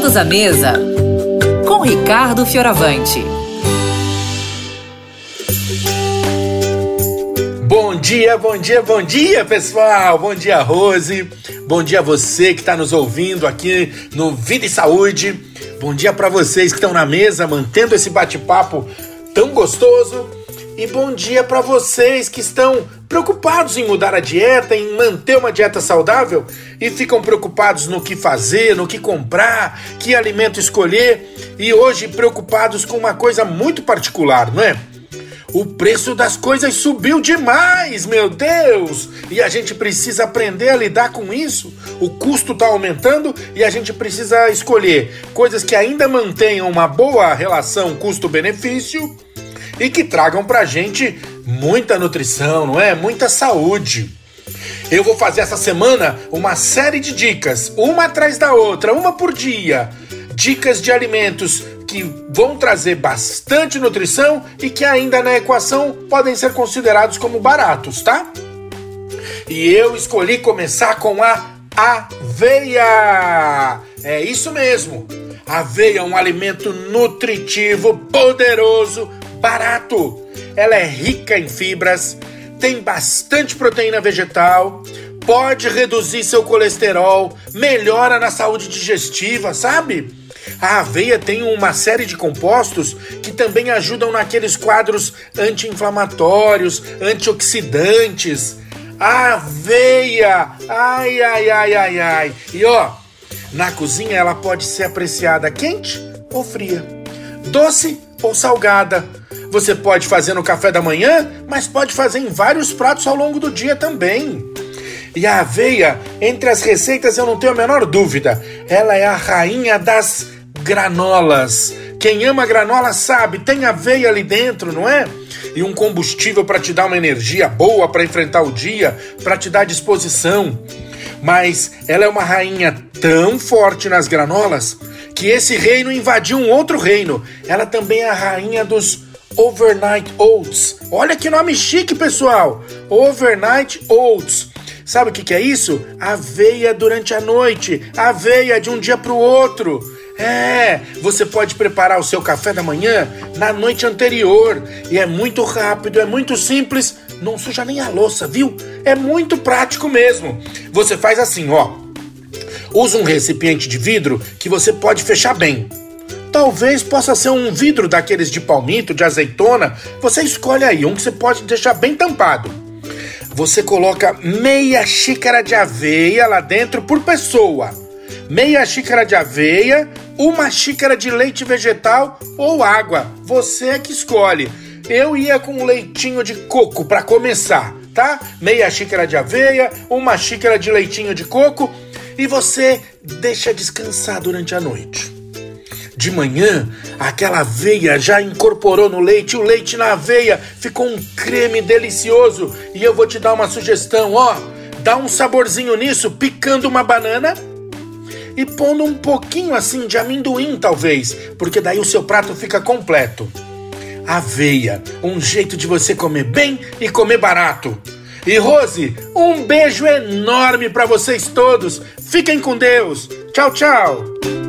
Todos à mesa com Ricardo Fioravante. Bom dia, bom dia, bom dia, pessoal. Bom dia, Rose. Bom dia a você que está nos ouvindo aqui no Vida e Saúde. Bom dia para vocês que estão na mesa mantendo esse bate-papo tão gostoso. E bom dia para vocês que estão preocupados em mudar a dieta, em manter uma dieta saudável e ficam preocupados no que fazer, no que comprar, que alimento escolher e hoje preocupados com uma coisa muito particular, não é? O preço das coisas subiu demais, meu Deus! E a gente precisa aprender a lidar com isso. O custo está aumentando e a gente precisa escolher coisas que ainda mantenham uma boa relação custo-benefício e que tragam pra gente muita nutrição, não é? Muita saúde. Eu vou fazer essa semana uma série de dicas, uma atrás da outra, uma por dia. Dicas de alimentos que vão trazer bastante nutrição e que ainda na equação podem ser considerados como baratos, tá? E eu escolhi começar com a aveia. É isso mesmo. Aveia é um alimento nutritivo, poderoso, barato. Ela é rica em fibras, tem bastante proteína vegetal, pode reduzir seu colesterol, melhora na saúde digestiva, sabe? A aveia tem uma série de compostos que também ajudam naqueles quadros anti-inflamatórios, antioxidantes. Aveia! Ai, ai, ai, ai, ai. E ó, na cozinha ela pode ser apreciada quente ou fria, doce ou salgada. Você pode fazer no café da manhã, mas pode fazer em vários pratos ao longo do dia também. E a aveia, entre as receitas, eu não tenho a menor dúvida, ela é a rainha das granolas. Quem ama granola sabe, tem aveia ali dentro, não é? E um combustível para te dar uma energia boa para enfrentar o dia, para te dar disposição. Mas ela é uma rainha tão forte nas granolas que esse reino invadiu um outro reino. Ela também é a rainha dos Overnight Oats. Olha que nome chique, pessoal! Overnight Oats. Sabe o que, que é isso? Aveia durante a noite, aveia de um dia para o outro. É, você pode preparar o seu café da manhã na noite anterior e é muito rápido, é muito simples, não suja nem a louça, viu? É muito prático mesmo. Você faz assim, ó. Usa um recipiente de vidro que você pode fechar bem. Talvez possa ser um vidro daqueles de palmito, de azeitona. Você escolhe aí um que você pode deixar bem tampado. Você coloca meia xícara de aveia lá dentro por pessoa. Meia xícara de aveia, uma xícara de leite vegetal ou água. Você é que escolhe. Eu ia com leitinho de coco para começar, tá? Meia xícara de aveia, uma xícara de leitinho de coco e você deixa descansar durante a noite. De manhã, aquela aveia já incorporou no leite, o leite na aveia ficou um creme delicioso. E eu vou te dar uma sugestão, ó, dá um saborzinho nisso, picando uma banana e pondo um pouquinho assim de amendoim, talvez, porque daí o seu prato fica completo. Aveia, um jeito de você comer bem e comer barato. E Rose, um beijo enorme para vocês todos. Fiquem com Deus. Tchau, tchau.